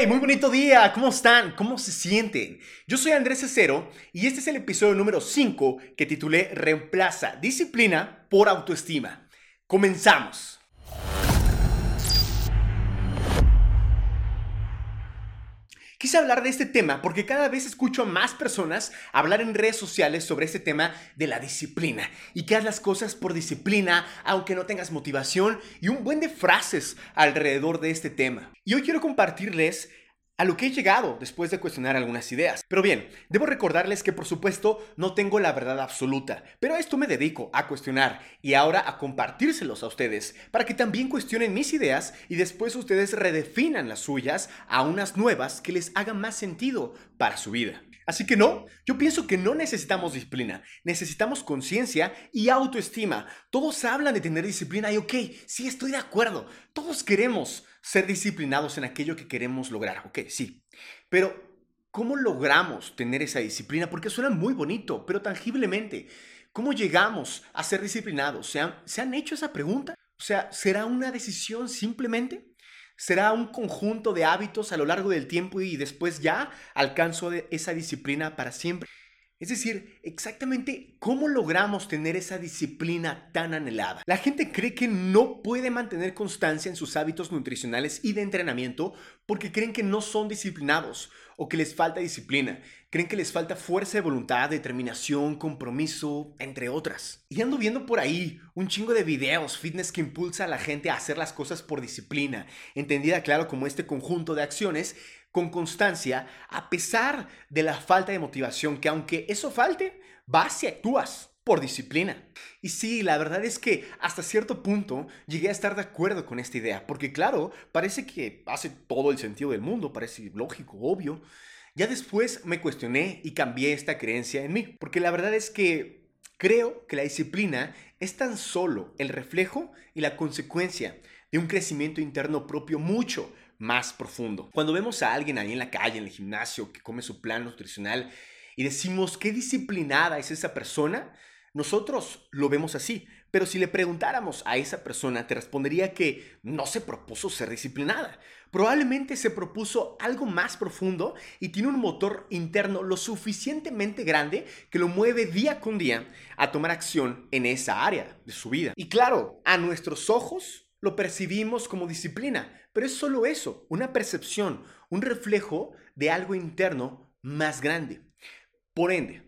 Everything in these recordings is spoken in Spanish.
¡Hey! Muy bonito día. ¿Cómo están? ¿Cómo se sienten? Yo soy Andrés Cecero y este es el episodio número 5 que titulé Reemplaza disciplina por autoestima. Comenzamos. Quise hablar de este tema porque cada vez escucho a más personas hablar en redes sociales sobre este tema de la disciplina y que haz las cosas por disciplina aunque no tengas motivación y un buen de frases alrededor de este tema. Y hoy quiero compartirles a lo que he llegado después de cuestionar algunas ideas. Pero bien, debo recordarles que por supuesto no tengo la verdad absoluta, pero a esto me dedico a cuestionar y ahora a compartírselos a ustedes para que también cuestionen mis ideas y después ustedes redefinan las suyas a unas nuevas que les hagan más sentido para su vida. Así que no, yo pienso que no necesitamos disciplina, necesitamos conciencia y autoestima. Todos hablan de tener disciplina y ok, sí estoy de acuerdo, todos queremos ser disciplinados en aquello que queremos lograr, ok, sí, pero ¿cómo logramos tener esa disciplina? Porque suena muy bonito, pero tangiblemente, ¿cómo llegamos a ser disciplinados? ¿Se han, ¿se han hecho esa pregunta? O sea, ¿será una decisión simplemente? Será un conjunto de hábitos a lo largo del tiempo y después ya alcanzo esa disciplina para siempre. Es decir, exactamente cómo logramos tener esa disciplina tan anhelada. La gente cree que no puede mantener constancia en sus hábitos nutricionales y de entrenamiento porque creen que no son disciplinados o que les falta disciplina. Creen que les falta fuerza de voluntad, determinación, compromiso, entre otras. Y ando viendo por ahí un chingo de videos fitness que impulsa a la gente a hacer las cosas por disciplina, entendida claro como este conjunto de acciones con constancia a pesar de la falta de motivación, que aunque eso falte, vas y actúas por disciplina. Y sí, la verdad es que hasta cierto punto llegué a estar de acuerdo con esta idea, porque claro, parece que hace todo el sentido del mundo, parece lógico, obvio. Ya después me cuestioné y cambié esta creencia en mí, porque la verdad es que creo que la disciplina es tan solo el reflejo y la consecuencia de un crecimiento interno propio mucho más profundo. Cuando vemos a alguien ahí en la calle, en el gimnasio, que come su plan nutricional y decimos qué disciplinada es esa persona, nosotros lo vemos así. Pero si le preguntáramos a esa persona, te respondería que no se propuso ser disciplinada. Probablemente se propuso algo más profundo y tiene un motor interno lo suficientemente grande que lo mueve día con día a tomar acción en esa área de su vida. Y claro, a nuestros ojos lo percibimos como disciplina, pero es solo eso, una percepción, un reflejo de algo interno más grande. Por ende,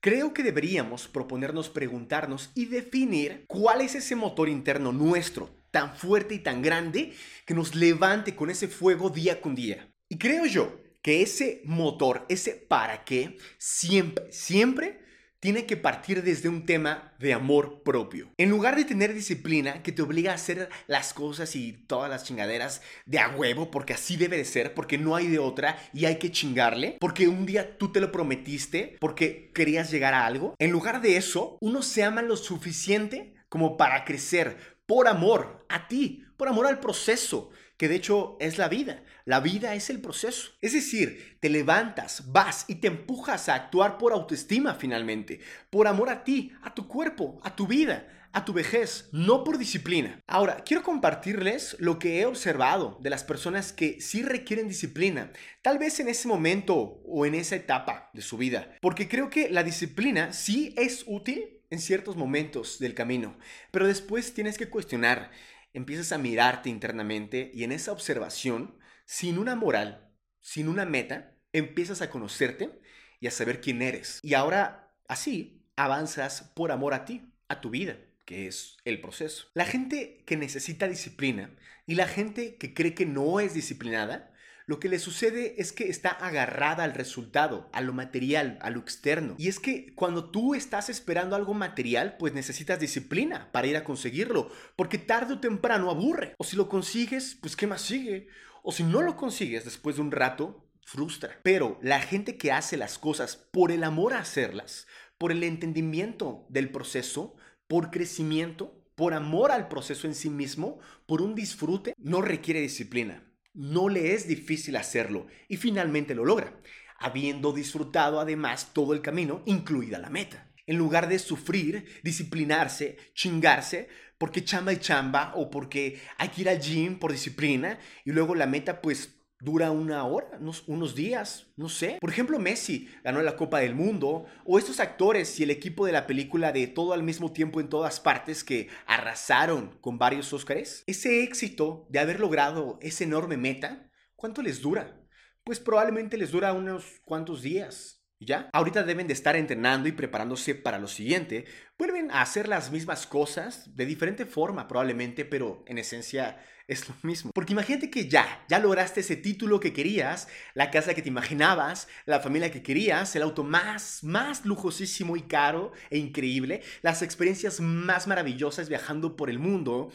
creo que deberíamos proponernos preguntarnos y definir cuál es ese motor interno nuestro, tan fuerte y tan grande, que nos levante con ese fuego día con día. Y creo yo que ese motor, ese para qué, siempre, siempre tiene que partir desde un tema de amor propio. En lugar de tener disciplina que te obliga a hacer las cosas y todas las chingaderas de a huevo, porque así debe de ser, porque no hay de otra y hay que chingarle, porque un día tú te lo prometiste, porque querías llegar a algo. En lugar de eso, uno se ama lo suficiente como para crecer por amor a ti, por amor al proceso, que de hecho es la vida. La vida es el proceso. Es decir, te levantas, vas y te empujas a actuar por autoestima finalmente, por amor a ti, a tu cuerpo, a tu vida, a tu vejez, no por disciplina. Ahora, quiero compartirles lo que he observado de las personas que sí requieren disciplina, tal vez en ese momento o en esa etapa de su vida, porque creo que la disciplina sí es útil en ciertos momentos del camino, pero después tienes que cuestionar empiezas a mirarte internamente y en esa observación, sin una moral, sin una meta, empiezas a conocerte y a saber quién eres. Y ahora, así, avanzas por amor a ti, a tu vida que es el proceso. La gente que necesita disciplina y la gente que cree que no es disciplinada lo que le sucede es que está agarrada al resultado, a lo material, a lo externo. Y es que cuando tú estás esperando algo material, pues necesitas disciplina para ir a conseguirlo, porque tarde o temprano aburre. O si lo consigues, pues ¿qué más sigue? O si no lo consigues después de un rato, frustra. Pero la gente que hace las cosas por el amor a hacerlas, por el entendimiento del proceso, por crecimiento, por amor al proceso en sí mismo, por un disfrute, no requiere disciplina no le es difícil hacerlo y finalmente lo logra, habiendo disfrutado además todo el camino, incluida la meta. En lugar de sufrir, disciplinarse, chingarse, porque chamba y chamba o porque hay que ir al gym por disciplina y luego la meta pues dura una hora, unos, días, no sé. Por ejemplo, Messi ganó la Copa del Mundo, o estos actores y el equipo de la película de Todo al mismo tiempo en todas partes que arrasaron con varios Óscares. Ese éxito de haber logrado ese enorme meta, ¿cuánto les dura? Pues probablemente les dura unos cuantos días, ¿Ya? Ahorita deben de estar entrenando y preparándose para lo siguiente. Vuelven a hacer las mismas cosas de diferente forma probablemente, pero en esencia es lo mismo. Porque imagínate que ya, ya lograste ese título que querías, la casa que te imaginabas, la familia que querías, el auto más, más lujosísimo y caro e increíble, las experiencias más maravillosas viajando por el mundo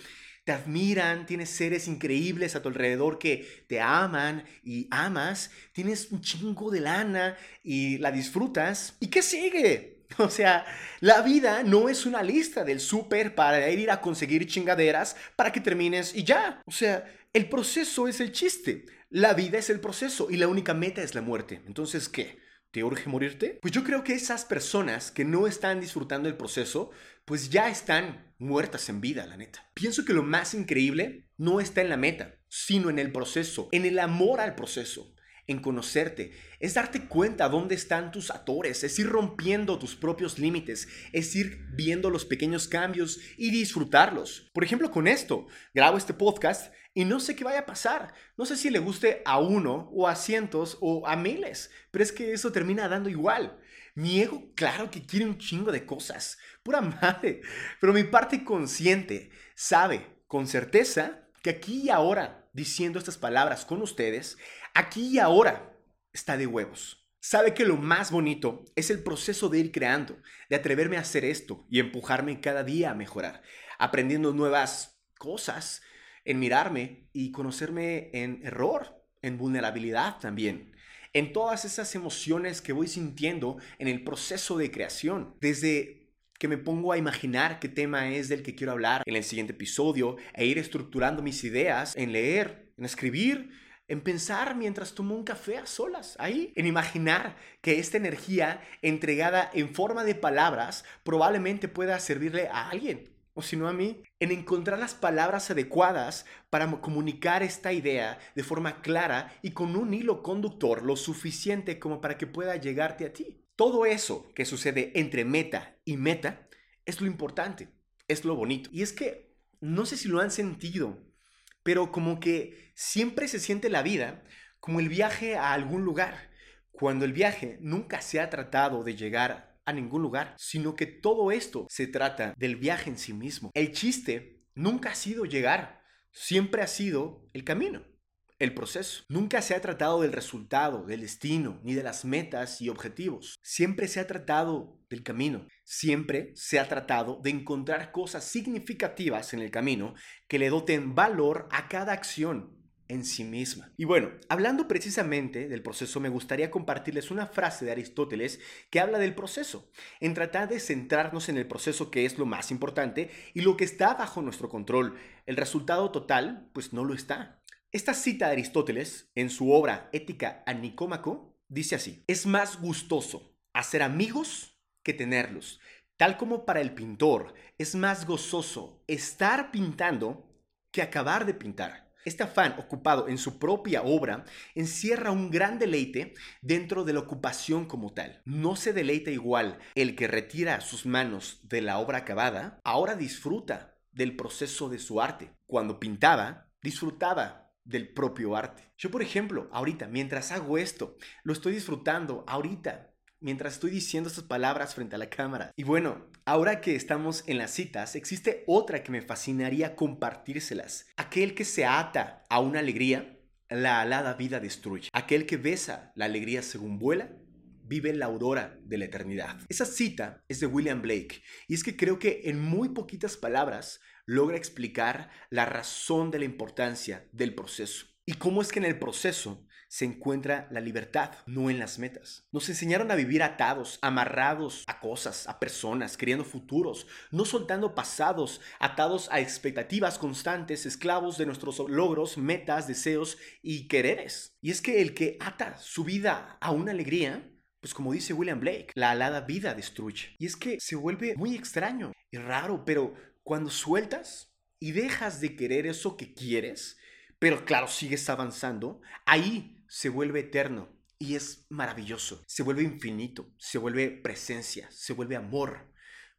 te admiran, tienes seres increíbles a tu alrededor que te aman y amas, tienes un chingo de lana y la disfrutas. ¿Y qué sigue? O sea, la vida no es una lista del súper para ir a conseguir chingaderas para que termines y ya. O sea, el proceso es el chiste. La vida es el proceso y la única meta es la muerte. Entonces, ¿qué? ¿Te urge morirte? Pues yo creo que esas personas que no están disfrutando el proceso pues ya están muertas en vida, la neta. Pienso que lo más increíble no está en la meta, sino en el proceso, en el amor al proceso, en conocerte, es darte cuenta dónde están tus atores, es ir rompiendo tus propios límites, es ir viendo los pequeños cambios y disfrutarlos. Por ejemplo, con esto, grabo este podcast y no sé qué vaya a pasar. No sé si le guste a uno o a cientos o a miles, pero es que eso termina dando igual. Mi ego, claro que quiere un chingo de cosas, pura madre, pero mi parte consciente sabe con certeza que aquí y ahora, diciendo estas palabras con ustedes, aquí y ahora está de huevos. Sabe que lo más bonito es el proceso de ir creando, de atreverme a hacer esto y empujarme cada día a mejorar, aprendiendo nuevas cosas, en mirarme y conocerme en error, en vulnerabilidad también en todas esas emociones que voy sintiendo en el proceso de creación. Desde que me pongo a imaginar qué tema es del que quiero hablar en el siguiente episodio e ir estructurando mis ideas en leer, en escribir, en pensar mientras tomo un café a solas, ahí, en imaginar que esta energía entregada en forma de palabras probablemente pueda servirle a alguien o si no a mí, en encontrar las palabras adecuadas para comunicar esta idea de forma clara y con un hilo conductor lo suficiente como para que pueda llegarte a ti. Todo eso que sucede entre meta y meta es lo importante, es lo bonito. Y es que, no sé si lo han sentido, pero como que siempre se siente la vida como el viaje a algún lugar, cuando el viaje nunca se ha tratado de llegar a ningún lugar, sino que todo esto se trata del viaje en sí mismo. El chiste nunca ha sido llegar, siempre ha sido el camino el proceso. Nunca se ha tratado del resultado, del destino, ni de las metas y objetivos. Siempre se ha tratado del camino. Siempre se ha tratado de encontrar cosas significativas en el camino que le doten valor a cada acción en sí misma. Y bueno, hablando precisamente del proceso, me gustaría compartirles una frase de Aristóteles que habla del proceso, en tratar de centrarnos en el proceso que es lo más importante y lo que está bajo nuestro control. El resultado total, pues no lo está. Esta cita de Aristóteles, en su obra Ética a Nicómaco, dice así, es más gustoso hacer amigos que tenerlos. Tal como para el pintor es más gozoso estar pintando que acabar de pintar. Este afán ocupado en su propia obra encierra un gran deleite dentro de la ocupación como tal. No se deleita igual el que retira sus manos de la obra acabada, ahora disfruta del proceso de su arte. Cuando pintaba, disfrutaba del propio arte. Yo, por ejemplo, ahorita, mientras hago esto, lo estoy disfrutando ahorita, mientras estoy diciendo estas palabras frente a la cámara. Y bueno, ahora que estamos en las citas, existe otra que me fascinaría compartírselas. Aquel que se ata a una alegría, la alada vida destruye. Aquel que besa la alegría según vuela, vive la aurora de la eternidad. Esa cita es de William Blake y es que creo que en muy poquitas palabras logra explicar la razón de la importancia del proceso y cómo es que en el proceso se encuentra la libertad, no en las metas. Nos enseñaron a vivir atados, amarrados a cosas, a personas, creando futuros, no soltando pasados, atados a expectativas constantes, esclavos de nuestros logros, metas, deseos y quereres. Y es que el que ata su vida a una alegría, pues como dice William Blake, la alada vida destruye. Y es que se vuelve muy extraño y raro, pero cuando sueltas y dejas de querer eso que quieres, pero claro, sigues avanzando, ahí se vuelve eterno y es maravilloso. Se vuelve infinito, se vuelve presencia, se vuelve amor.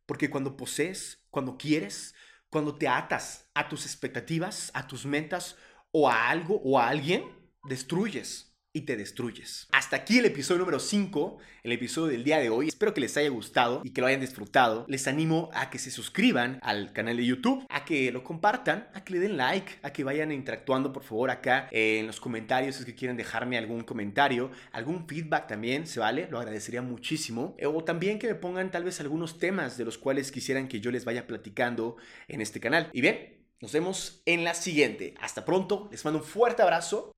Porque cuando posees, cuando quieres, cuando te atas a tus expectativas, a tus metas o a algo o a alguien, destruyes y te destruyes. Hasta aquí el episodio número 5, el episodio del día de hoy. Espero que les haya gustado y que lo hayan disfrutado. Les animo a que se suscriban al canal de YouTube, a que lo compartan, a que le den like, a que vayan interactuando por favor acá en los comentarios si es que quieren dejarme algún comentario, algún feedback también, se vale, lo agradecería muchísimo. O también que me pongan tal vez algunos temas de los cuales quisieran que yo les vaya platicando en este canal. Y bien, nos vemos en la siguiente. Hasta pronto, les mando un fuerte abrazo,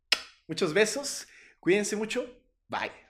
muchos besos Cuídense mucho. Bye.